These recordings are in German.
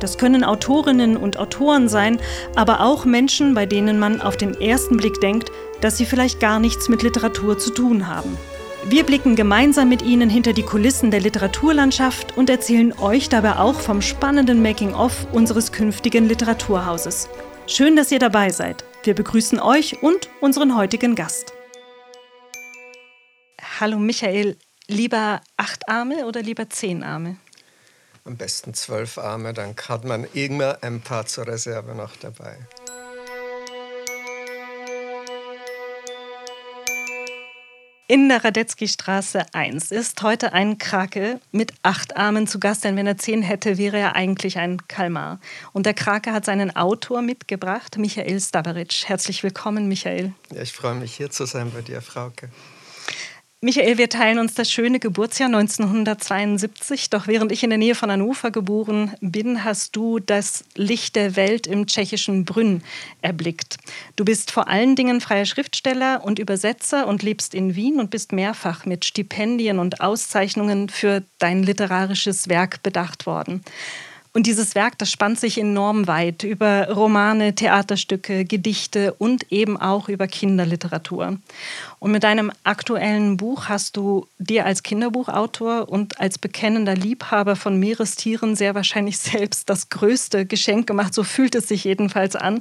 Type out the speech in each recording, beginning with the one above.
Das können Autorinnen und Autoren sein, aber auch Menschen, bei denen man auf den ersten Blick denkt, dass sie vielleicht gar nichts mit Literatur zu tun haben. Wir blicken gemeinsam mit Ihnen hinter die Kulissen der Literaturlandschaft und erzählen euch dabei auch vom spannenden Making-of unseres künftigen Literaturhauses. Schön, dass ihr dabei seid. Wir begrüßen euch und unseren heutigen Gast. Hallo Michael, lieber acht Arme oder lieber zehn Arme? Am besten zwölf Arme, dann hat man immer ein paar zur Reserve noch dabei. In der Radetzky-Straße 1 ist heute ein Krake mit acht Armen zu Gast, denn wenn er zehn hätte, wäre er eigentlich ein Kalmar. Und der Krake hat seinen Autor mitgebracht, Michael Stabaric. Herzlich willkommen, Michael. Ja, ich freue mich, hier zu sein bei dir, Frauke. Michael, wir teilen uns das schöne Geburtsjahr 1972. Doch während ich in der Nähe von Hannover geboren bin, hast du das Licht der Welt im tschechischen Brünn erblickt. Du bist vor allen Dingen freier Schriftsteller und Übersetzer und lebst in Wien und bist mehrfach mit Stipendien und Auszeichnungen für dein literarisches Werk bedacht worden. Und dieses Werk, das spannt sich enorm weit über Romane, Theaterstücke, Gedichte und eben auch über Kinderliteratur. Und mit deinem aktuellen Buch hast du dir als Kinderbuchautor und als bekennender Liebhaber von Meerestieren sehr wahrscheinlich selbst das größte Geschenk gemacht. So fühlt es sich jedenfalls an.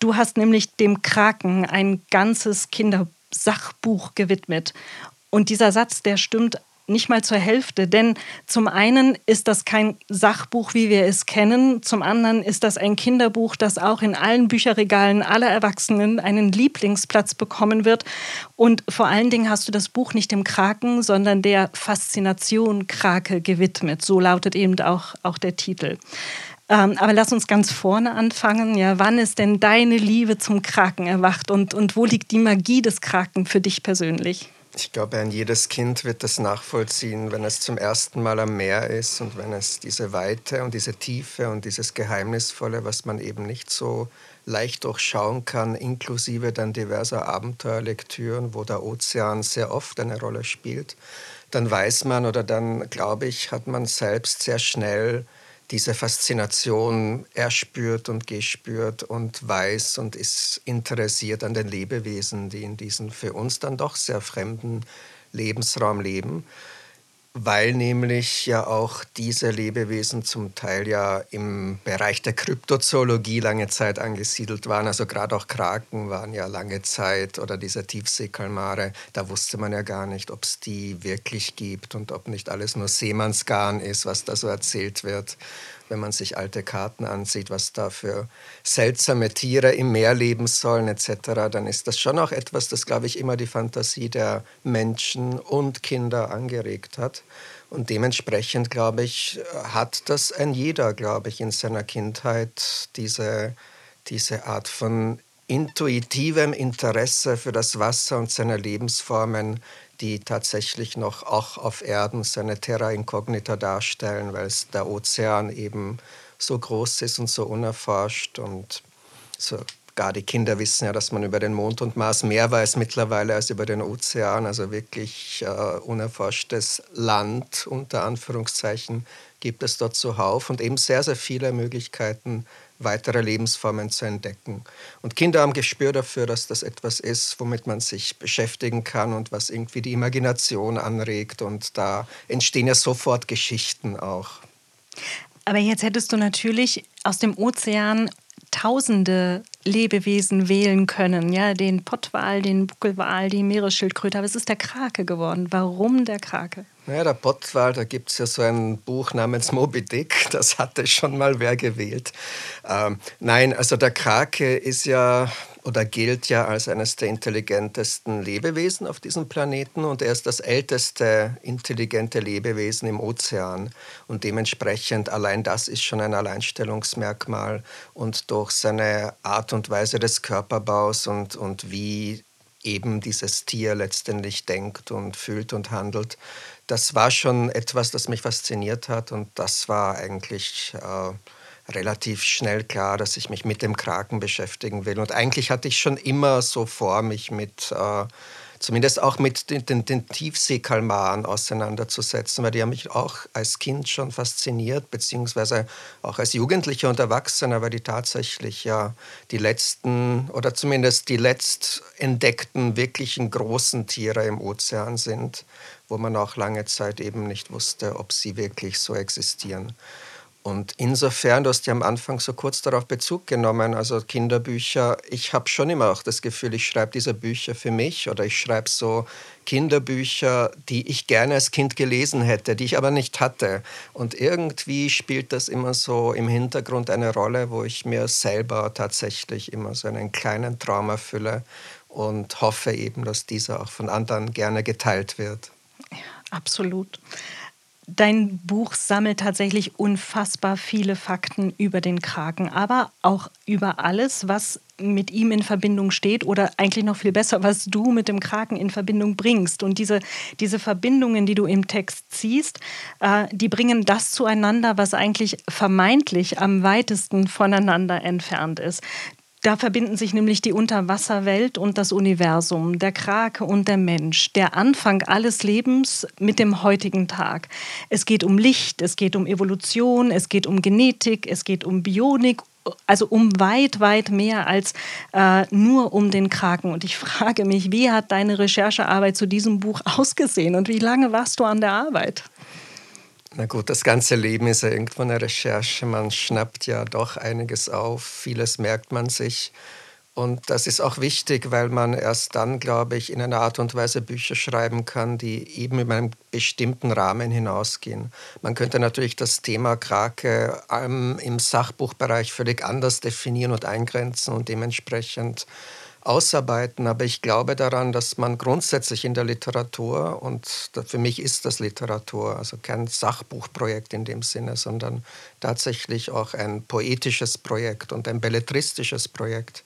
Du hast nämlich dem Kraken ein ganzes Kindersachbuch gewidmet. Und dieser Satz, der stimmt nicht mal zur Hälfte. Denn zum einen ist das kein Sachbuch, wie wir es kennen. Zum anderen ist das ein Kinderbuch, das auch in allen Bücherregalen aller Erwachsenen einen Lieblingsplatz bekommen wird. Und vor allen Dingen hast du das Buch nicht dem Kraken, sondern der Faszination Krake gewidmet. So lautet eben auch, auch der Titel. Ähm, aber lass uns ganz vorne anfangen. Ja, wann ist denn deine Liebe zum Kraken erwacht und, und wo liegt die Magie des Kraken für dich persönlich? Ich glaube, ein jedes Kind wird das nachvollziehen, wenn es zum ersten Mal am Meer ist und wenn es diese Weite und diese Tiefe und dieses Geheimnisvolle, was man eben nicht so leicht durchschauen kann, inklusive dann diverser Abenteuerlektüren, wo der Ozean sehr oft eine Rolle spielt, dann weiß man oder dann, glaube ich, hat man selbst sehr schnell diese Faszination erspürt und gespürt und weiß und ist interessiert an den Lebewesen, die in diesem für uns dann doch sehr fremden Lebensraum leben weil nämlich ja auch diese Lebewesen zum Teil ja im Bereich der Kryptozoologie lange Zeit angesiedelt waren. Also gerade auch Kraken waren ja lange Zeit oder diese Tiefseekalmare, da wusste man ja gar nicht, ob es die wirklich gibt und ob nicht alles nur Seemannsgarn ist, was da so erzählt wird wenn man sich alte Karten ansieht, was da für seltsame Tiere im Meer leben sollen etc., dann ist das schon auch etwas, das, glaube ich, immer die Fantasie der Menschen und Kinder angeregt hat. Und dementsprechend, glaube ich, hat das ein jeder, glaube ich, in seiner Kindheit diese, diese Art von intuitivem Interesse für das Wasser und seine Lebensformen, die tatsächlich noch auch auf Erden seine Terra Incognita darstellen, weil der Ozean eben so groß ist und so unerforscht und sogar die Kinder wissen ja, dass man über den Mond und Mars mehr weiß mittlerweile als über den Ozean, also wirklich äh, unerforschtes Land unter Anführungszeichen gibt es dort zuhauf und eben sehr, sehr viele Möglichkeiten, weitere Lebensformen zu entdecken. Und Kinder haben Gespür dafür, dass das etwas ist, womit man sich beschäftigen kann und was irgendwie die Imagination anregt. Und da entstehen ja sofort Geschichten auch. Aber jetzt hättest du natürlich aus dem Ozean tausende Lebewesen wählen können. Ja, den Pottwal, den Buckelwal, die Meeresschildkröte. Aber es ist der Krake geworden. Warum der Krake? Naja, der Pottwal, da gibt es ja so ein Buch namens Moby Dick, das hatte schon mal wer gewählt. Ähm, nein, also der Krake ist ja oder gilt ja als eines der intelligentesten Lebewesen auf diesem Planeten und er ist das älteste intelligente Lebewesen im Ozean. Und dementsprechend allein das ist schon ein Alleinstellungsmerkmal. Und durch seine Art und Weise des Körperbaus und, und wie eben dieses Tier letztendlich denkt und fühlt und handelt, das war schon etwas, das mich fasziniert hat und das war eigentlich äh, relativ schnell klar, dass ich mich mit dem Kraken beschäftigen will. Und eigentlich hatte ich schon immer so vor, mich mit, äh, zumindest auch mit den, den, den Tiefseekalmaren auseinanderzusetzen, weil die haben mich auch als Kind schon fasziniert, beziehungsweise auch als Jugendlicher und Erwachsener, weil die tatsächlich ja die letzten oder zumindest die letzt entdeckten wirklichen großen Tiere im Ozean sind, wo man auch lange Zeit eben nicht wusste, ob sie wirklich so existieren. Und insofern, du hast ja am Anfang so kurz darauf Bezug genommen, also Kinderbücher, ich habe schon immer auch das Gefühl, ich schreibe diese Bücher für mich oder ich schreibe so Kinderbücher, die ich gerne als Kind gelesen hätte, die ich aber nicht hatte. Und irgendwie spielt das immer so im Hintergrund eine Rolle, wo ich mir selber tatsächlich immer so einen kleinen Traum erfülle und hoffe eben, dass dieser auch von anderen gerne geteilt wird. Ja, absolut. Dein Buch sammelt tatsächlich unfassbar viele Fakten über den Kraken, aber auch über alles, was mit ihm in Verbindung steht oder eigentlich noch viel besser, was du mit dem Kraken in Verbindung bringst. Und diese, diese Verbindungen, die du im Text ziehst, äh, die bringen das zueinander, was eigentlich vermeintlich am weitesten voneinander entfernt ist. Da verbinden sich nämlich die Unterwasserwelt und das Universum, der Krake und der Mensch, der Anfang alles Lebens mit dem heutigen Tag. Es geht um Licht, es geht um Evolution, es geht um Genetik, es geht um Bionik, also um weit, weit mehr als äh, nur um den Kraken. Und ich frage mich, wie hat deine Recherchearbeit zu diesem Buch ausgesehen und wie lange warst du an der Arbeit? Na gut, das ganze Leben ist ja irgendwo eine Recherche. Man schnappt ja doch einiges auf, vieles merkt man sich. Und das ist auch wichtig, weil man erst dann, glaube ich, in einer Art und Weise Bücher schreiben kann, die eben in einem bestimmten Rahmen hinausgehen. Man könnte natürlich das Thema Krake ähm, im Sachbuchbereich völlig anders definieren und eingrenzen und dementsprechend ausarbeiten, aber ich glaube daran, dass man grundsätzlich in der Literatur, und für mich ist das Literatur, also kein Sachbuchprojekt in dem Sinne, sondern tatsächlich auch ein poetisches Projekt und ein belletristisches Projekt.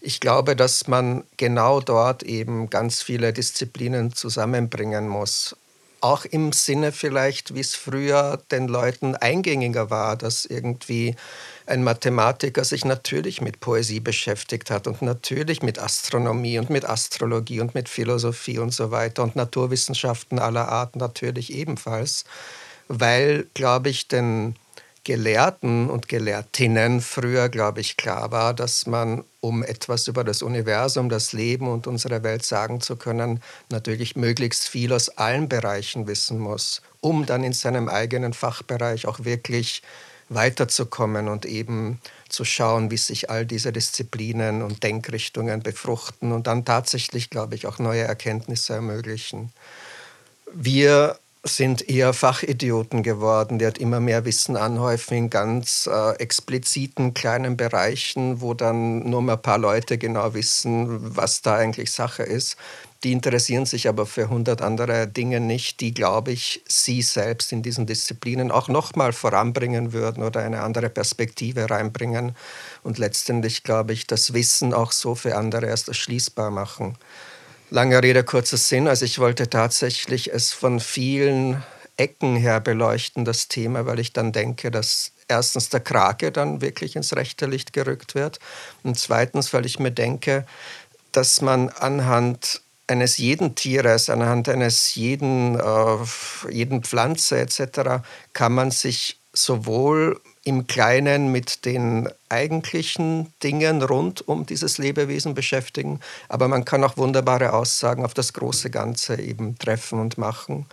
Ich glaube, dass man genau dort eben ganz viele Disziplinen zusammenbringen muss auch im Sinne vielleicht, wie es früher den Leuten eingängiger war, dass irgendwie ein Mathematiker sich natürlich mit Poesie beschäftigt hat und natürlich mit Astronomie und mit Astrologie und mit Philosophie und so weiter und Naturwissenschaften aller Art natürlich ebenfalls, weil, glaube ich, den Gelehrten und Gelehrtinnen früher, glaube ich, klar war, dass man, um etwas über das Universum, das Leben und unsere Welt sagen zu können, natürlich möglichst viel aus allen Bereichen wissen muss, um dann in seinem eigenen Fachbereich auch wirklich weiterzukommen und eben zu schauen, wie sich all diese Disziplinen und Denkrichtungen befruchten und dann tatsächlich, glaube ich, auch neue Erkenntnisse ermöglichen. Wir sind eher Fachidioten geworden, die halt immer mehr Wissen anhäufen in ganz äh, expliziten kleinen Bereichen, wo dann nur mal ein paar Leute genau wissen, was da eigentlich Sache ist. Die interessieren sich aber für hundert andere Dinge nicht, die, glaube ich, sie selbst in diesen Disziplinen auch nochmal voranbringen würden oder eine andere Perspektive reinbringen und letztendlich, glaube ich, das Wissen auch so für andere erst erschließbar machen. Lange Rede, kurzer Sinn. Also ich wollte tatsächlich es von vielen Ecken her beleuchten, das Thema, weil ich dann denke, dass erstens der Krake dann wirklich ins rechte Licht gerückt wird und zweitens, weil ich mir denke, dass man anhand eines jeden Tieres, anhand eines jeden, äh, jeden Pflanze etc. kann man sich sowohl im Kleinen mit den eigentlichen Dingen rund um dieses Lebewesen beschäftigen, aber man kann auch wunderbare Aussagen auf das große Ganze eben treffen und machen.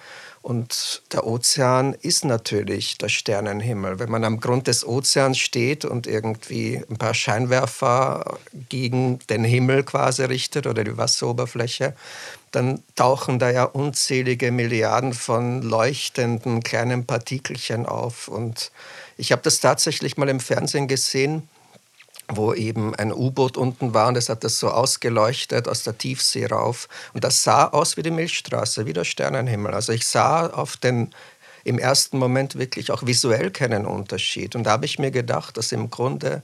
Und der Ozean ist natürlich der Sternenhimmel. Wenn man am Grund des Ozeans steht und irgendwie ein paar Scheinwerfer gegen den Himmel quasi richtet oder die Wasseroberfläche, dann tauchen da ja unzählige Milliarden von leuchtenden kleinen Partikelchen auf. Und ich habe das tatsächlich mal im Fernsehen gesehen, wo eben ein U-Boot unten war und es hat das so ausgeleuchtet aus der Tiefsee rauf. Und das sah aus wie die Milchstraße, wie der Sternenhimmel. Also ich sah auf den im ersten Moment wirklich auch visuell keinen Unterschied. Und da habe ich mir gedacht, dass im Grunde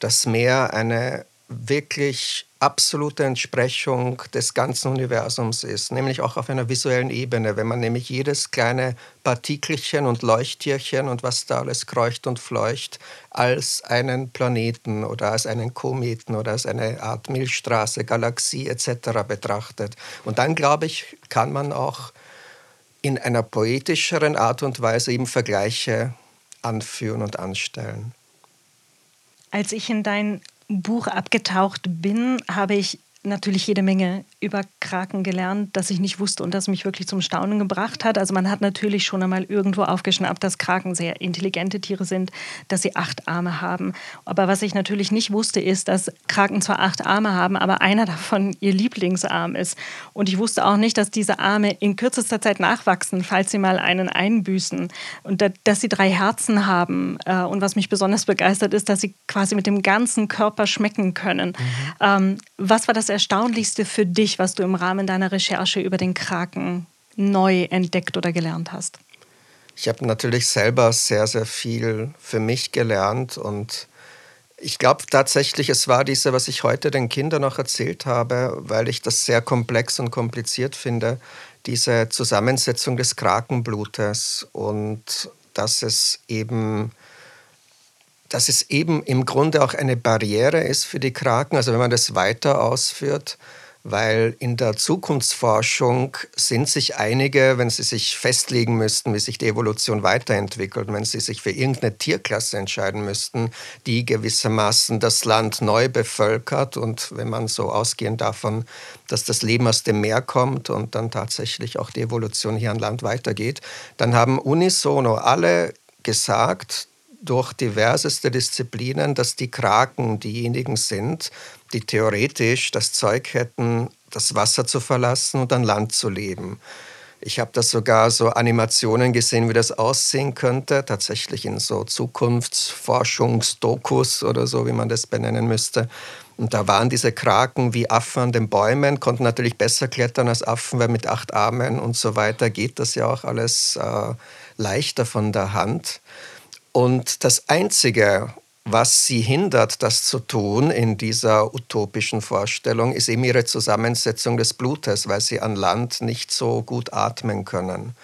das Meer eine wirklich absolute Entsprechung des ganzen Universums ist, nämlich auch auf einer visuellen Ebene, wenn man nämlich jedes kleine Partikelchen und Leuchttierchen und was da alles kreucht und fleucht als einen Planeten oder als einen Kometen oder als eine Art Milchstraße, Galaxie etc. betrachtet. Und dann, glaube ich, kann man auch in einer poetischeren Art und Weise eben Vergleiche anführen und anstellen. Als ich in dein Buch abgetaucht bin, habe ich natürlich jede Menge über Kraken gelernt, das ich nicht wusste und das mich wirklich zum Staunen gebracht hat. Also man hat natürlich schon einmal irgendwo aufgeschnappt, dass Kraken sehr intelligente Tiere sind, dass sie acht Arme haben. Aber was ich natürlich nicht wusste, ist, dass Kraken zwar acht Arme haben, aber einer davon ihr Lieblingsarm ist. Und ich wusste auch nicht, dass diese Arme in kürzester Zeit nachwachsen, falls sie mal einen einbüßen. Und dass sie drei Herzen haben. Äh, und was mich besonders begeistert ist, dass sie quasi mit dem ganzen Körper schmecken können. Mhm. Ähm, was war das Erstaunlichste für dich, was du im Rahmen deiner Recherche über den Kraken neu entdeckt oder gelernt hast? Ich habe natürlich selber sehr, sehr viel für mich gelernt und ich glaube tatsächlich, es war diese, was ich heute den Kindern noch erzählt habe, weil ich das sehr komplex und kompliziert finde, diese Zusammensetzung des Krakenblutes und dass es eben dass es eben im Grunde auch eine Barriere ist für die Kraken, also wenn man das weiter ausführt, weil in der Zukunftsforschung sind sich einige, wenn sie sich festlegen müssten, wie sich die Evolution weiterentwickelt, wenn sie sich für irgendeine Tierklasse entscheiden müssten, die gewissermaßen das Land neu bevölkert und wenn man so ausgehen davon, dass das Leben aus dem Meer kommt und dann tatsächlich auch die Evolution hier an Land weitergeht, dann haben unisono alle gesagt, durch diverseste Disziplinen, dass die Kraken diejenigen sind, die theoretisch das Zeug hätten, das Wasser zu verlassen und an Land zu leben. Ich habe da sogar so Animationen gesehen, wie das aussehen könnte, tatsächlich in so Zukunftsforschungsdokus oder so, wie man das benennen müsste. Und da waren diese Kraken wie Affen an den Bäumen, konnten natürlich besser klettern als Affen, weil mit acht Armen und so weiter geht das ja auch alles äh, leichter von der Hand. Und das Einzige, was sie hindert, das zu tun in dieser utopischen Vorstellung, ist eben ihre Zusammensetzung des Blutes, weil sie an Land nicht so gut atmen können.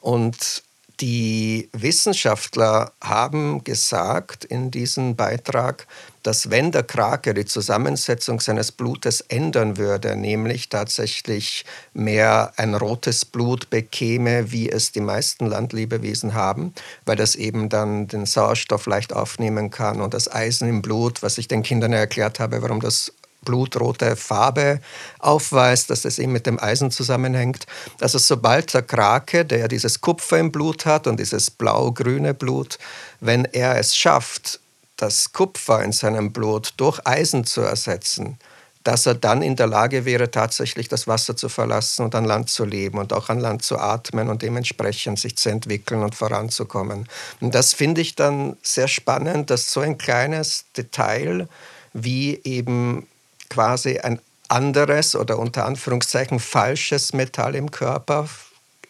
Und die Wissenschaftler haben gesagt in diesem Beitrag, dass wenn der Krake die Zusammensetzung seines Blutes ändern würde, nämlich tatsächlich mehr ein rotes Blut bekäme, wie es die meisten Landlebewesen haben, weil das eben dann den Sauerstoff leicht aufnehmen kann und das Eisen im Blut, was ich den Kindern erklärt habe, warum das blutrote Farbe aufweist, dass das eben mit dem Eisen zusammenhängt. Also sobald der Krake, der dieses Kupfer im Blut hat und dieses blau-grüne Blut, wenn er es schafft, das Kupfer in seinem Blut durch Eisen zu ersetzen, dass er dann in der Lage wäre, tatsächlich das Wasser zu verlassen und an Land zu leben und auch an Land zu atmen und dementsprechend sich zu entwickeln und voranzukommen. Und das finde ich dann sehr spannend, dass so ein kleines Detail wie eben quasi ein anderes oder unter Anführungszeichen falsches Metall im Körper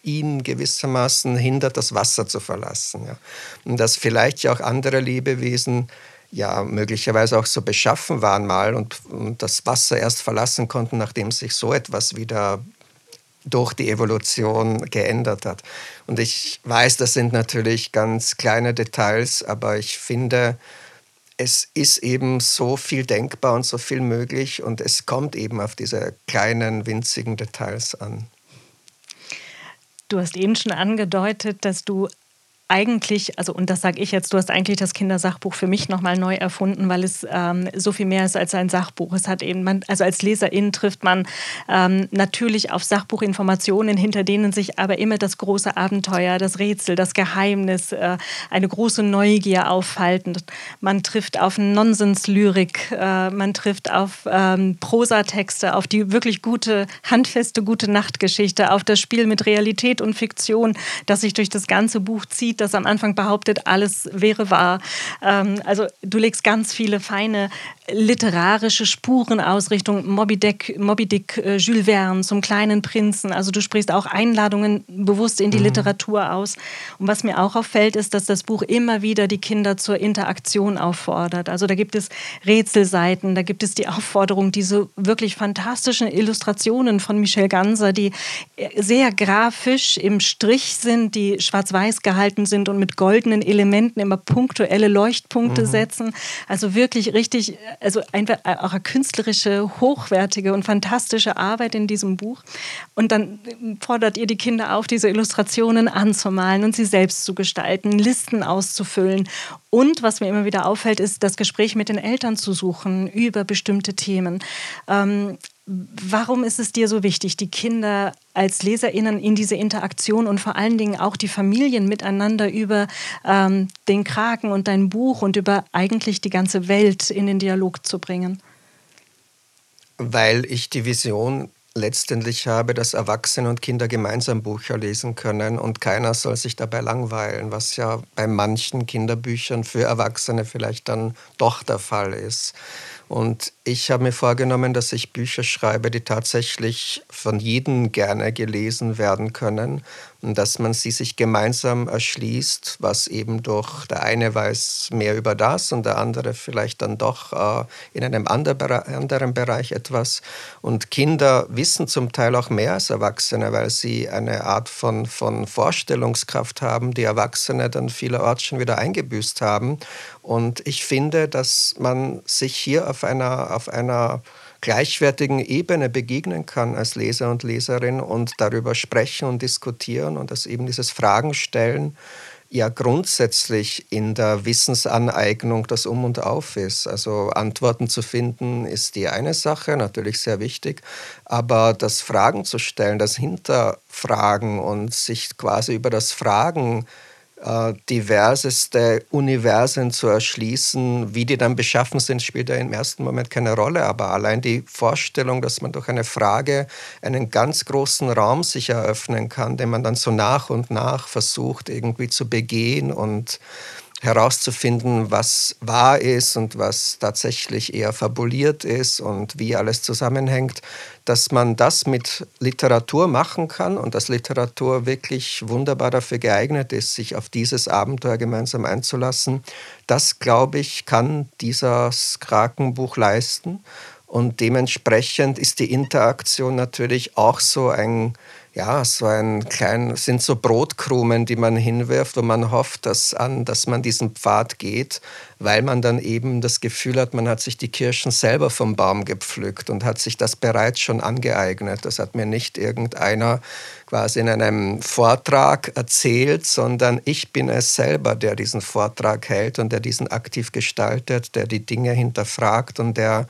ihn gewissermaßen hindert, das Wasser zu verlassen. Ja. Und dass vielleicht ja auch andere Lebewesen ja möglicherweise auch so beschaffen waren mal und, und das Wasser erst verlassen konnten, nachdem sich so etwas wieder durch die Evolution geändert hat. Und ich weiß, das sind natürlich ganz kleine Details, aber ich finde, es ist eben so viel denkbar und so viel möglich und es kommt eben auf diese kleinen, winzigen Details an. Du hast eben schon angedeutet, dass du eigentlich, also und das sage ich jetzt, du hast eigentlich das Kindersachbuch für mich nochmal neu erfunden, weil es ähm, so viel mehr ist als ein Sachbuch. Es hat eben, man, also als Leserin trifft man ähm, natürlich auf Sachbuchinformationen, hinter denen sich aber immer das große Abenteuer, das Rätsel, das Geheimnis, äh, eine große Neugier aufhalten. Man trifft auf Nonsenslyrik, äh, man trifft auf ähm, Prosatexte, auf die wirklich gute, handfeste, gute Nachtgeschichte, auf das Spiel mit Realität und Fiktion, das sich durch das ganze Buch zieht das am Anfang behauptet, alles wäre wahr. Ähm, also du legst ganz viele feine literarische Spurenausrichtung, Moby Dick, Moby Dick äh, Jules Verne zum kleinen Prinzen. Also du sprichst auch Einladungen bewusst in die mhm. Literatur aus. Und was mir auch auffällt, ist, dass das Buch immer wieder die Kinder zur Interaktion auffordert. Also da gibt es Rätselseiten, da gibt es die Aufforderung, diese wirklich fantastischen Illustrationen von Michel Ganser, die sehr grafisch im Strich sind, die schwarz-weiß gehalten sind und mit goldenen Elementen immer punktuelle Leuchtpunkte mhm. setzen. Also wirklich richtig also einfach äh, auch eine künstlerische, hochwertige und fantastische Arbeit in diesem Buch. Und dann fordert ihr die Kinder auf, diese Illustrationen anzumalen und sie selbst zu gestalten, Listen auszufüllen. Und was mir immer wieder auffällt, ist das Gespräch mit den Eltern zu suchen über bestimmte Themen. Ähm, Warum ist es dir so wichtig, die Kinder als Leserinnen in diese Interaktion und vor allen Dingen auch die Familien miteinander über ähm, den Kraken und dein Buch und über eigentlich die ganze Welt in den Dialog zu bringen? Weil ich die Vision letztendlich habe, dass Erwachsene und Kinder gemeinsam Bücher lesen können und keiner soll sich dabei langweilen, was ja bei manchen Kinderbüchern für Erwachsene vielleicht dann doch der Fall ist. Und ich habe mir vorgenommen, dass ich Bücher schreibe, die tatsächlich von jedem gerne gelesen werden können und dass man sie sich gemeinsam erschließt, was eben durch der eine weiß mehr über das und der andere vielleicht dann doch äh, in einem anderen Bereich etwas. Und Kinder wissen zum Teil auch mehr als Erwachsene, weil sie eine Art von, von Vorstellungskraft haben, die Erwachsene dann vielerorts schon wieder eingebüßt haben. Und ich finde, dass man sich hier auf einer, auf einer gleichwertigen Ebene begegnen kann als Leser und Leserin und darüber sprechen und diskutieren und dass eben dieses Fragen stellen ja grundsätzlich in der Wissensaneignung das Um und Auf ist. Also Antworten zu finden ist die eine Sache, natürlich sehr wichtig, aber das Fragen zu stellen, das Hinterfragen und sich quasi über das Fragen äh, diverseste Universen zu erschließen. Wie die dann beschaffen sind, spielt ja im ersten Moment keine Rolle. Aber allein die Vorstellung, dass man durch eine Frage einen ganz großen Raum sich eröffnen kann, den man dann so nach und nach versucht irgendwie zu begehen und herauszufinden, was wahr ist und was tatsächlich eher fabuliert ist und wie alles zusammenhängt, dass man das mit Literatur machen kann und dass Literatur wirklich wunderbar dafür geeignet ist, sich auf dieses Abenteuer gemeinsam einzulassen, das, glaube ich, kann dieses Krakenbuch leisten. Und dementsprechend ist die Interaktion natürlich auch so ein ja, so ein klein, sind so Brotkrumen, die man hinwirft, wo man hofft, dass, an, dass man diesen Pfad geht, weil man dann eben das Gefühl hat, man hat sich die Kirschen selber vom Baum gepflückt und hat sich das bereits schon angeeignet. Das hat mir nicht irgendeiner quasi in einem Vortrag erzählt, sondern ich bin es selber, der diesen Vortrag hält und der diesen aktiv gestaltet, der die Dinge hinterfragt und der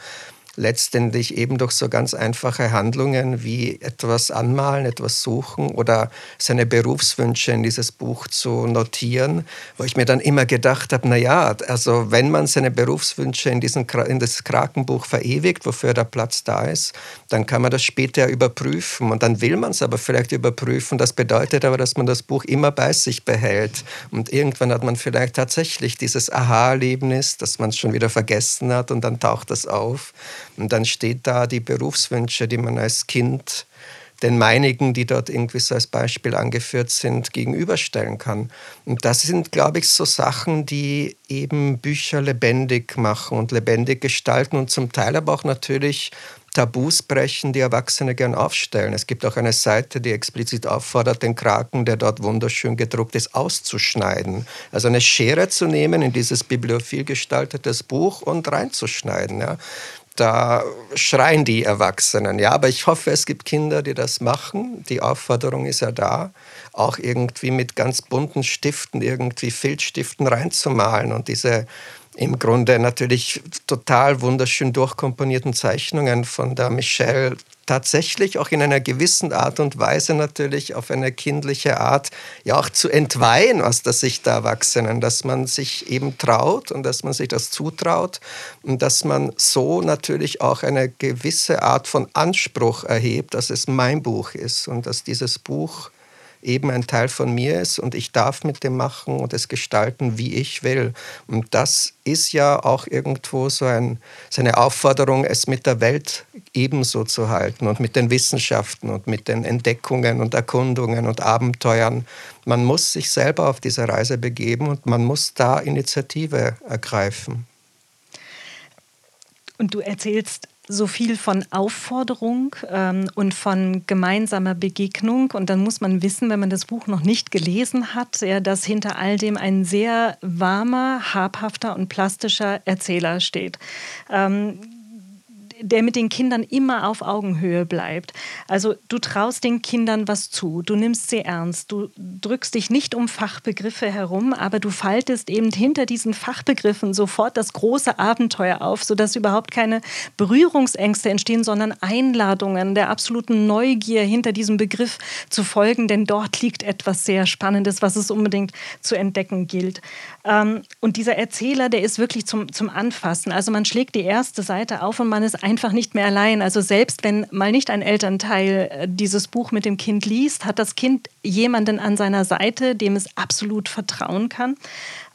letztendlich eben durch so ganz einfache Handlungen wie etwas anmalen, etwas suchen oder seine Berufswünsche in dieses Buch zu notieren, wo ich mir dann immer gedacht habe, na ja, also wenn man seine Berufswünsche in, diesen, in das Krakenbuch verewigt, wofür der Platz da ist, dann kann man das später überprüfen und dann will man es aber vielleicht überprüfen. Das bedeutet aber, dass man das Buch immer bei sich behält und irgendwann hat man vielleicht tatsächlich dieses Aha-Erlebnis, dass man es schon wieder vergessen hat und dann taucht das auf. Und dann steht da die Berufswünsche, die man als Kind den meinigen, die dort irgendwie so als Beispiel angeführt sind, gegenüberstellen kann. Und das sind, glaube ich, so Sachen, die eben Bücher lebendig machen und lebendig gestalten und zum Teil aber auch natürlich Tabus brechen, die Erwachsene gern aufstellen. Es gibt auch eine Seite, die explizit auffordert, den Kraken, der dort wunderschön gedruckt ist, auszuschneiden. Also eine Schere zu nehmen in dieses bibliophil gestaltetes Buch und reinzuschneiden. Ja da schreien die Erwachsenen. Ja, aber ich hoffe, es gibt Kinder, die das machen. Die Aufforderung ist ja da, auch irgendwie mit ganz bunten Stiften, irgendwie Filzstiften reinzumalen und diese im Grunde natürlich total wunderschön durchkomponierten Zeichnungen von der Michelle. Tatsächlich auch in einer gewissen Art und Weise natürlich auf eine kindliche Art ja auch zu entweihen aus der Sicht der Erwachsenen, dass man sich eben traut und dass man sich das zutraut und dass man so natürlich auch eine gewisse Art von Anspruch erhebt, dass es mein Buch ist und dass dieses Buch eben ein Teil von mir ist und ich darf mit dem machen und es gestalten, wie ich will. Und das ist ja auch irgendwo so, ein, so eine Aufforderung, es mit der Welt ebenso zu halten und mit den Wissenschaften und mit den Entdeckungen und Erkundungen und Abenteuern. Man muss sich selber auf diese Reise begeben und man muss da Initiative ergreifen. Und du erzählst so viel von Aufforderung ähm, und von gemeinsamer Begegnung. Und dann muss man wissen, wenn man das Buch noch nicht gelesen hat, ja, dass hinter all dem ein sehr warmer, habhafter und plastischer Erzähler steht. Ähm, der mit den Kindern immer auf Augenhöhe bleibt. Also du traust den Kindern was zu, du nimmst sie ernst, du drückst dich nicht um Fachbegriffe herum, aber du faltest eben hinter diesen Fachbegriffen sofort das große Abenteuer auf, sodass überhaupt keine Berührungsängste entstehen, sondern Einladungen der absoluten Neugier hinter diesem Begriff zu folgen, denn dort liegt etwas sehr Spannendes, was es unbedingt zu entdecken gilt. Ähm, und dieser Erzähler, der ist wirklich zum, zum Anfassen. Also man schlägt die erste Seite auf und man ist einfach nicht mehr allein. Also selbst wenn mal nicht ein Elternteil äh, dieses Buch mit dem Kind liest, hat das Kind jemanden an seiner Seite, dem es absolut vertrauen kann.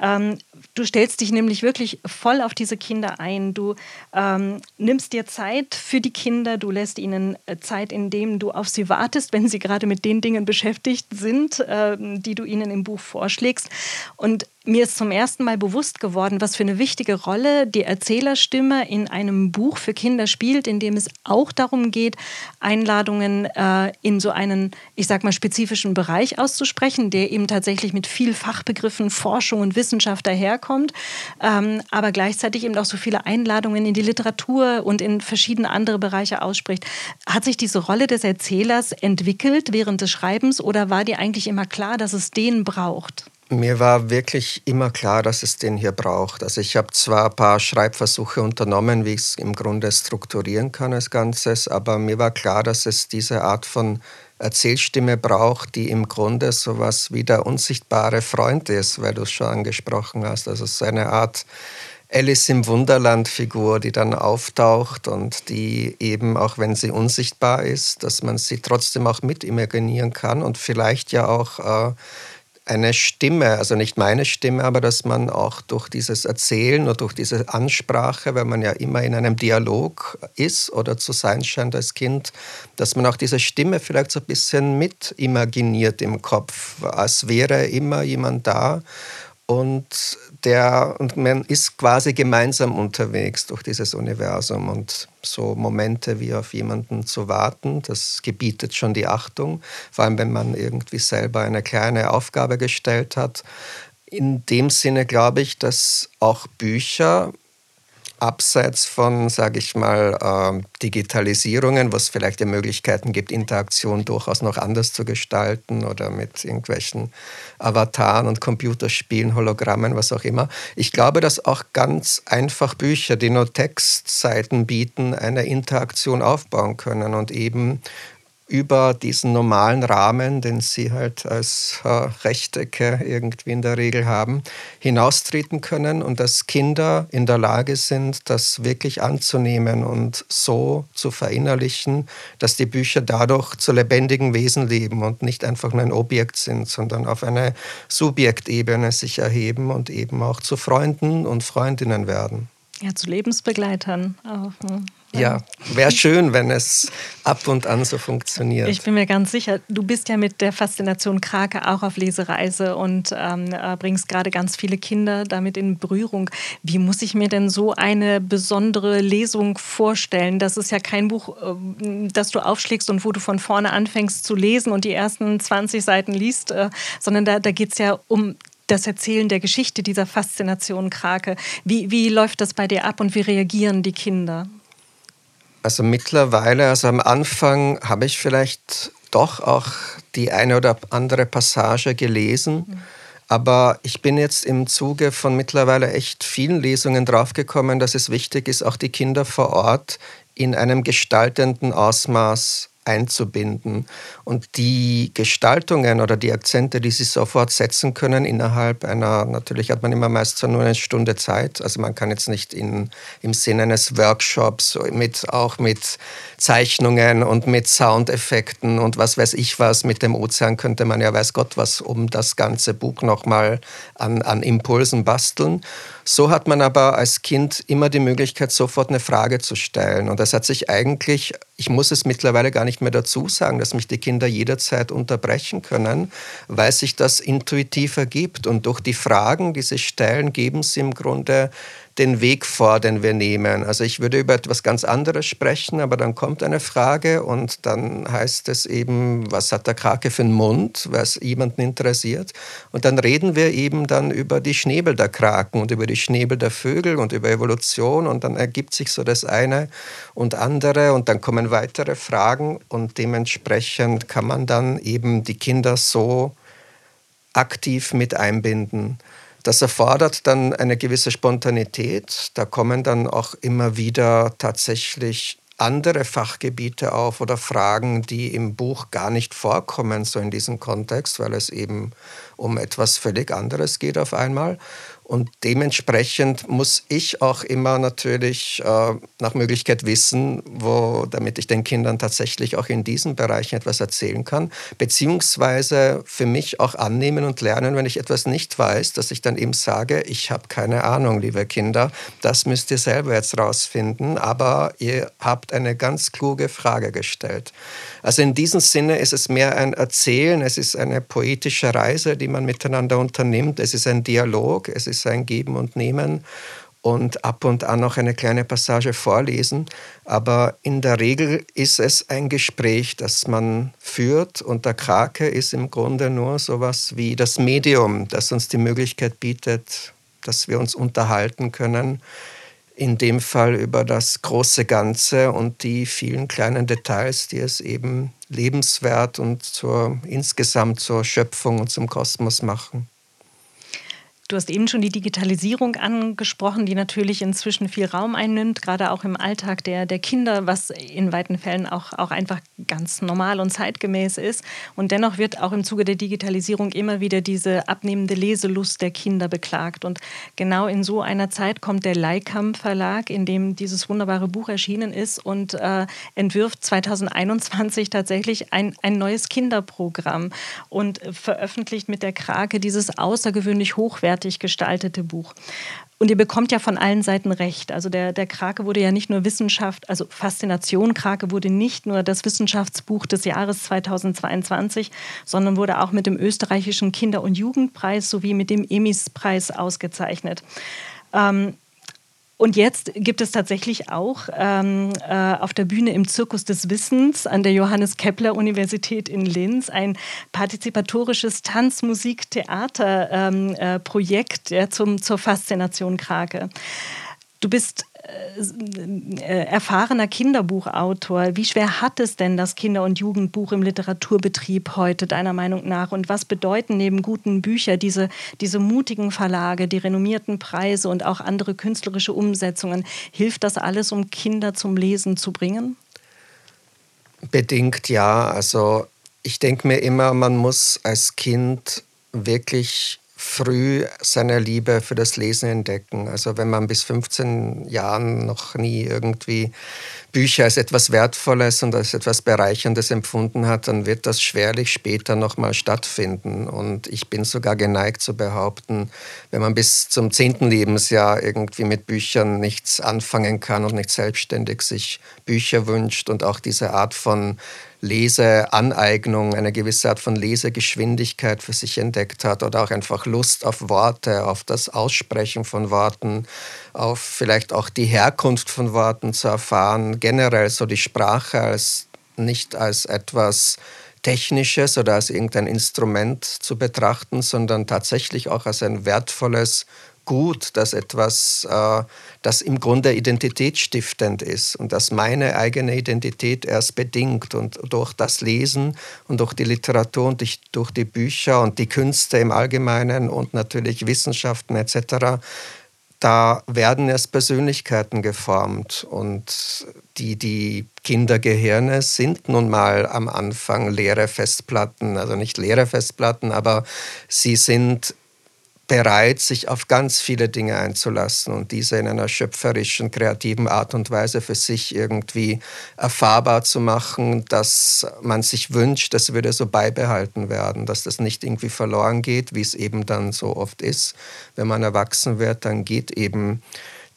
Ähm, du stellst dich nämlich wirklich voll auf diese Kinder ein. Du ähm, nimmst dir Zeit für die Kinder, du lässt ihnen äh, Zeit, indem du auf sie wartest, wenn sie gerade mit den Dingen beschäftigt sind, äh, die du ihnen im Buch vorschlägst. Und mir ist zum ersten Mal bewusst geworden, was für eine wichtige Rolle die Erzählerstimme in einem Buch für Kinder spielt, in dem es auch darum geht, Einladungen äh, in so einen, ich sag mal, spezifischen Bereich auszusprechen, der eben tatsächlich mit viel Fachbegriffen, Forschung und Wissenschaft daherkommt, ähm, aber gleichzeitig eben auch so viele Einladungen in die Literatur und in verschiedene andere Bereiche ausspricht. Hat sich diese Rolle des Erzählers entwickelt während des Schreibens oder war dir eigentlich immer klar, dass es den braucht? Mir war wirklich immer klar, dass es den hier braucht. Also ich habe zwar ein paar Schreibversuche unternommen, wie ich es im Grunde strukturieren kann als Ganzes, aber mir war klar, dass es diese Art von Erzählstimme braucht, die im Grunde sowas wie der unsichtbare Freund ist, weil du es schon angesprochen hast. Also so eine Art Alice im Wunderland-Figur, die dann auftaucht und die eben, auch wenn sie unsichtbar ist, dass man sie trotzdem auch mitimaginieren kann und vielleicht ja auch äh, eine Stimme, also nicht meine Stimme, aber dass man auch durch dieses Erzählen oder durch diese Ansprache, weil man ja immer in einem Dialog ist oder zu sein scheint als Kind, dass man auch diese Stimme vielleicht so ein bisschen mit imaginiert im Kopf, als wäre immer jemand da und der und man ist quasi gemeinsam unterwegs durch dieses Universum und so Momente wie auf jemanden zu warten, das gebietet schon die Achtung, vor allem wenn man irgendwie selber eine kleine Aufgabe gestellt hat. In dem Sinne glaube ich, dass auch Bücher abseits von, sage ich mal, äh, Digitalisierungen, was vielleicht die Möglichkeiten gibt, Interaktion durchaus noch anders zu gestalten oder mit irgendwelchen Avataren und Computerspielen, Hologrammen, was auch immer. Ich glaube, dass auch ganz einfach Bücher, die nur Textseiten bieten, eine Interaktion aufbauen können und eben über diesen normalen Rahmen, den sie halt als äh, Rechtecke irgendwie in der Regel haben, hinaustreten können und dass Kinder in der Lage sind, das wirklich anzunehmen und so zu verinnerlichen, dass die Bücher dadurch zu lebendigen Wesen leben und nicht einfach nur ein Objekt sind, sondern auf eine Subjektebene sich erheben und eben auch zu Freunden und Freundinnen werden. Ja, zu Lebensbegleitern auch. Ja, wäre schön, wenn es ab und an so funktioniert. Ich bin mir ganz sicher, du bist ja mit der Faszination Krake auch auf Lesereise und ähm, äh, bringst gerade ganz viele Kinder damit in Berührung. Wie muss ich mir denn so eine besondere Lesung vorstellen? Das ist ja kein Buch, äh, das du aufschlägst und wo du von vorne anfängst zu lesen und die ersten 20 Seiten liest, äh, sondern da, da geht es ja um das Erzählen der Geschichte dieser Faszination Krake. Wie, wie läuft das bei dir ab und wie reagieren die Kinder? Also mittlerweile, also am Anfang habe ich vielleicht doch auch die eine oder andere Passage gelesen. Mhm. Aber ich bin jetzt im Zuge von mittlerweile echt vielen Lesungen draufgekommen, dass es wichtig ist, auch die Kinder vor Ort in einem gestaltenden Ausmaß einzubinden. Und die Gestaltungen oder die Akzente, die sie sofort setzen können innerhalb einer, natürlich hat man immer meist nur eine Stunde Zeit, also man kann jetzt nicht in, im Sinne eines Workshops mit, auch mit Zeichnungen und mit Soundeffekten und was weiß ich was, mit dem Ozean könnte man ja weiß Gott was um das ganze Buch nochmal an, an Impulsen basteln. So hat man aber als Kind immer die Möglichkeit, sofort eine Frage zu stellen. Und das hat sich eigentlich, ich muss es mittlerweile gar nicht mehr dazu sagen, dass mich die Kinder jederzeit unterbrechen können, weil sich das intuitiv ergibt. Und durch die Fragen, die sie stellen, geben sie im Grunde den Weg vor, den wir nehmen. Also ich würde über etwas ganz anderes sprechen, aber dann kommt eine Frage und dann heißt es eben, was hat der Krake für einen Mund, was jemanden interessiert. Und dann reden wir eben dann über die Schnäbel der Kraken und über die Schnäbel der Vögel und über Evolution und dann ergibt sich so das eine und andere und dann kommen weitere Fragen und dementsprechend kann man dann eben die Kinder so aktiv mit einbinden. Das erfordert dann eine gewisse Spontanität. Da kommen dann auch immer wieder tatsächlich andere Fachgebiete auf oder Fragen, die im Buch gar nicht vorkommen, so in diesem Kontext, weil es eben um etwas völlig anderes geht auf einmal. Und dementsprechend muss ich auch immer natürlich äh, nach Möglichkeit wissen, wo, damit ich den Kindern tatsächlich auch in diesen Bereichen etwas erzählen kann, beziehungsweise für mich auch annehmen und lernen, wenn ich etwas nicht weiß, dass ich dann eben sage, ich habe keine Ahnung, liebe Kinder, das müsst ihr selber jetzt rausfinden, aber ihr habt eine ganz kluge Frage gestellt. Also in diesem Sinne ist es mehr ein Erzählen, es ist eine poetische Reise, die man miteinander unternimmt, es ist ein Dialog, es ist ein Geben und Nehmen und ab und an noch eine kleine Passage vorlesen. Aber in der Regel ist es ein Gespräch, das man führt. Und der Krake ist im Grunde nur sowas wie das Medium, das uns die Möglichkeit bietet, dass wir uns unterhalten können in dem Fall über das große Ganze und die vielen kleinen Details, die es eben lebenswert und zur, insgesamt zur Schöpfung und zum Kosmos machen. Du hast eben schon die Digitalisierung angesprochen, die natürlich inzwischen viel Raum einnimmt, gerade auch im Alltag der, der Kinder, was in weiten Fällen auch, auch einfach ganz normal und zeitgemäß ist. Und dennoch wird auch im Zuge der Digitalisierung immer wieder diese abnehmende Leselust der Kinder beklagt. Und genau in so einer Zeit kommt der Leikam Verlag, in dem dieses wunderbare Buch erschienen ist und äh, entwirft 2021 tatsächlich ein, ein neues Kinderprogramm und veröffentlicht mit der Krake dieses außergewöhnlich hochwertige hochwertig gestaltete Buch. Und ihr bekommt ja von allen Seiten recht. Also der, der Krake wurde ja nicht nur Wissenschaft, also Faszination Krake wurde nicht nur das Wissenschaftsbuch des Jahres 2022, sondern wurde auch mit dem österreichischen Kinder- und Jugendpreis sowie mit dem Emis-Preis ausgezeichnet. Ähm, und jetzt gibt es tatsächlich auch ähm, äh, auf der Bühne im Zirkus des Wissens an der Johannes Kepler Universität in Linz ein partizipatorisches Tanzmusik-Theater-Projekt ähm, äh, zur Faszination Krake. Du bist erfahrener Kinderbuchautor. Wie schwer hat es denn das Kinder- und Jugendbuch im Literaturbetrieb heute, deiner Meinung nach? Und was bedeuten neben guten Büchern diese, diese mutigen Verlage, die renommierten Preise und auch andere künstlerische Umsetzungen? Hilft das alles, um Kinder zum Lesen zu bringen? Bedingt ja. Also ich denke mir immer, man muss als Kind wirklich früh seine Liebe für das Lesen entdecken. Also wenn man bis 15 Jahren noch nie irgendwie Bücher als etwas Wertvolles und als etwas Bereicherndes empfunden hat, dann wird das schwerlich später nochmal stattfinden. Und ich bin sogar geneigt zu behaupten, wenn man bis zum zehnten Lebensjahr irgendwie mit Büchern nichts anfangen kann und nicht selbstständig sich Bücher wünscht und auch diese Art von Leseaneignung, eine gewisse Art von Lesegeschwindigkeit für sich entdeckt hat oder auch einfach Lust auf Worte, auf das Aussprechen von Worten, auf vielleicht auch die Herkunft von Worten zu erfahren, generell so die Sprache als nicht als etwas Technisches oder als irgendein Instrument zu betrachten, sondern tatsächlich auch als ein wertvolles gut, dass etwas, äh, das im Grunde identitätsstiftend ist und das meine eigene Identität erst bedingt. Und durch das Lesen und durch die Literatur und durch die Bücher und die Künste im Allgemeinen und natürlich Wissenschaften etc., da werden erst Persönlichkeiten geformt und die, die Kindergehirne sind nun mal am Anfang leere Festplatten, also nicht leere Festplatten, aber sie sind bereit, sich auf ganz viele Dinge einzulassen und diese in einer schöpferischen, kreativen Art und Weise für sich irgendwie erfahrbar zu machen, dass man sich wünscht, das würde so beibehalten werden, dass das nicht irgendwie verloren geht, wie es eben dann so oft ist. Wenn man erwachsen wird, dann geht eben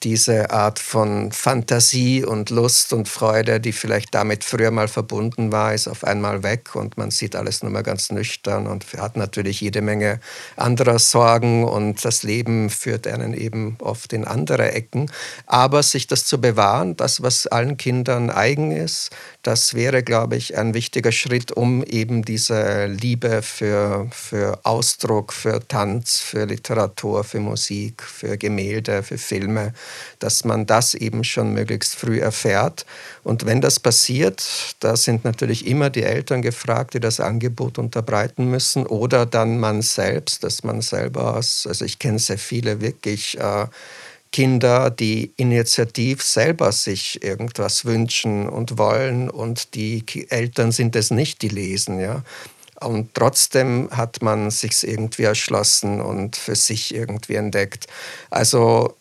diese Art von Fantasie und Lust und Freude, die vielleicht damit früher mal verbunden war, ist auf einmal weg und man sieht alles nur mal ganz nüchtern und hat natürlich jede Menge anderer Sorgen und das Leben führt einen eben oft in andere Ecken. Aber sich das zu bewahren, das, was allen Kindern eigen ist, das wäre, glaube ich, ein wichtiger Schritt, um eben diese Liebe für, für Ausdruck, für Tanz, für Literatur, für Musik, für Gemälde, für Filme, dass man das eben schon möglichst früh erfährt. Und wenn das passiert, da sind natürlich immer die Eltern gefragt, die das Angebot unterbreiten müssen oder dann man selbst, dass man selber, also ich kenne sehr viele wirklich, äh, Kinder, die initiativ selber sich irgendwas wünschen und wollen und die Eltern sind es nicht, die lesen, ja. Und trotzdem hat man sich irgendwie erschlossen und für sich irgendwie entdeckt. Also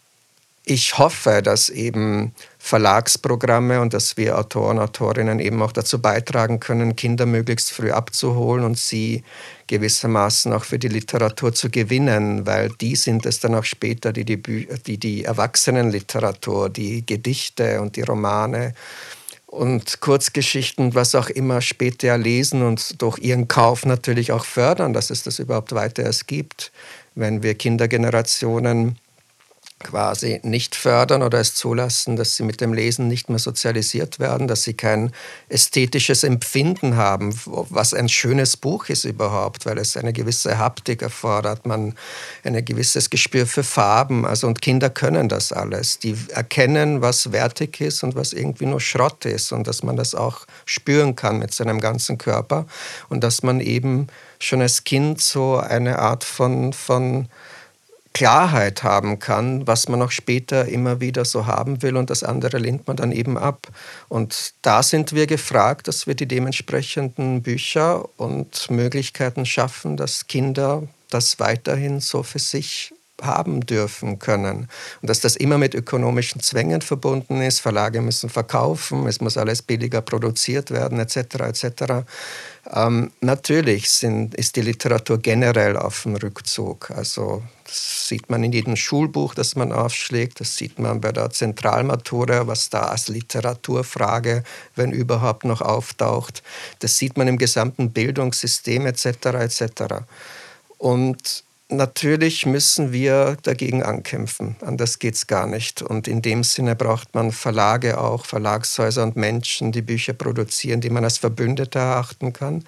ich hoffe, dass eben Verlagsprogramme und dass wir Autoren, Autorinnen eben auch dazu beitragen können, Kinder möglichst früh abzuholen und sie gewissermaßen auch für die Literatur zu gewinnen, weil die sind es dann auch später, die die, die, die Erwachsenenliteratur, die Gedichte und die Romane und Kurzgeschichten, was auch immer später lesen und durch ihren Kauf natürlich auch fördern, dass es das überhaupt weiter erst gibt. Wenn wir Kindergenerationen quasi nicht fördern oder es zulassen, dass sie mit dem Lesen nicht mehr sozialisiert werden, dass sie kein ästhetisches Empfinden haben, was ein schönes Buch ist überhaupt, weil es eine gewisse Haptik erfordert, man ein gewisses Gespür für Farben, also und Kinder können das alles, die erkennen, was wertig ist und was irgendwie nur Schrott ist und dass man das auch spüren kann mit seinem ganzen Körper und dass man eben schon als Kind so eine Art von, von Klarheit haben kann, was man auch später immer wieder so haben will und das andere lehnt man dann eben ab. Und da sind wir gefragt, dass wir die dementsprechenden Bücher und Möglichkeiten schaffen, dass Kinder das weiterhin so für sich haben dürfen können. Und dass das immer mit ökonomischen Zwängen verbunden ist. Verlage müssen verkaufen, es muss alles billiger produziert werden, etc. etc. Ähm, natürlich sind, ist die Literatur generell auf dem Rückzug. Also das sieht man in jedem Schulbuch, das man aufschlägt. Das sieht man bei der Zentralmatura, was da als Literaturfrage, wenn überhaupt noch auftaucht. Das sieht man im gesamten Bildungssystem etc. etc. Und natürlich müssen wir dagegen ankämpfen. Anders geht es gar nicht. Und in dem Sinne braucht man Verlage auch, Verlagshäuser und Menschen, die Bücher produzieren, die man als Verbündete erachten kann.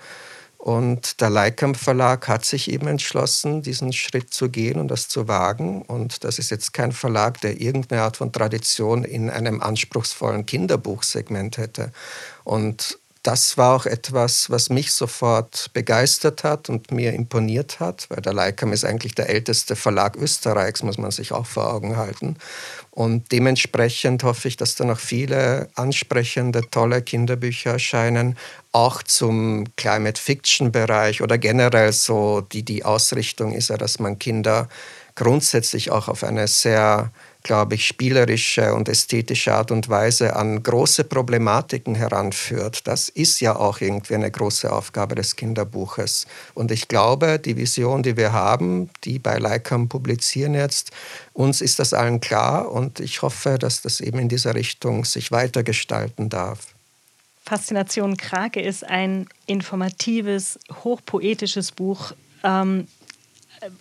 Und der Leikamp Verlag hat sich eben entschlossen, diesen Schritt zu gehen und das zu wagen. Und das ist jetzt kein Verlag, der irgendeine Art von Tradition in einem anspruchsvollen Kinderbuchsegment hätte. Und das war auch etwas, was mich sofort begeistert hat und mir imponiert hat, weil der Leikam ist eigentlich der älteste Verlag Österreichs, muss man sich auch vor Augen halten. Und dementsprechend hoffe ich, dass da noch viele ansprechende, tolle Kinderbücher erscheinen, auch zum Climate Fiction Bereich oder generell so, die, die Ausrichtung ist ja, dass man Kinder grundsätzlich auch auf eine sehr glaube ich, spielerische und ästhetische Art und Weise an große Problematiken heranführt. Das ist ja auch irgendwie eine große Aufgabe des Kinderbuches. Und ich glaube, die Vision, die wir haben, die bei Leikam publizieren jetzt, uns ist das allen klar und ich hoffe, dass das eben in dieser Richtung sich weitergestalten darf. Faszination Krake ist ein informatives, hochpoetisches Buch. Ähm,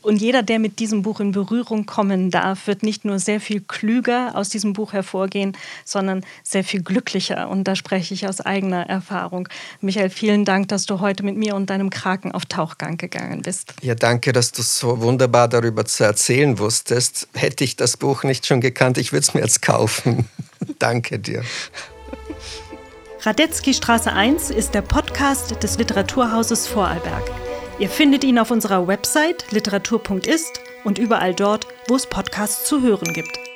und jeder, der mit diesem Buch in Berührung kommen darf, wird nicht nur sehr viel klüger aus diesem Buch hervorgehen, sondern sehr viel glücklicher. Und da spreche ich aus eigener Erfahrung. Michael, vielen Dank, dass du heute mit mir und deinem Kraken auf Tauchgang gegangen bist. Ja, danke, dass du so wunderbar darüber zu erzählen wusstest. Hätte ich das Buch nicht schon gekannt, ich würde es mir jetzt kaufen. danke dir. Radetzky Straße 1 ist der Podcast des Literaturhauses Vorarlberg. Ihr findet ihn auf unserer Website literatur.ist und überall dort, wo es Podcasts zu hören gibt.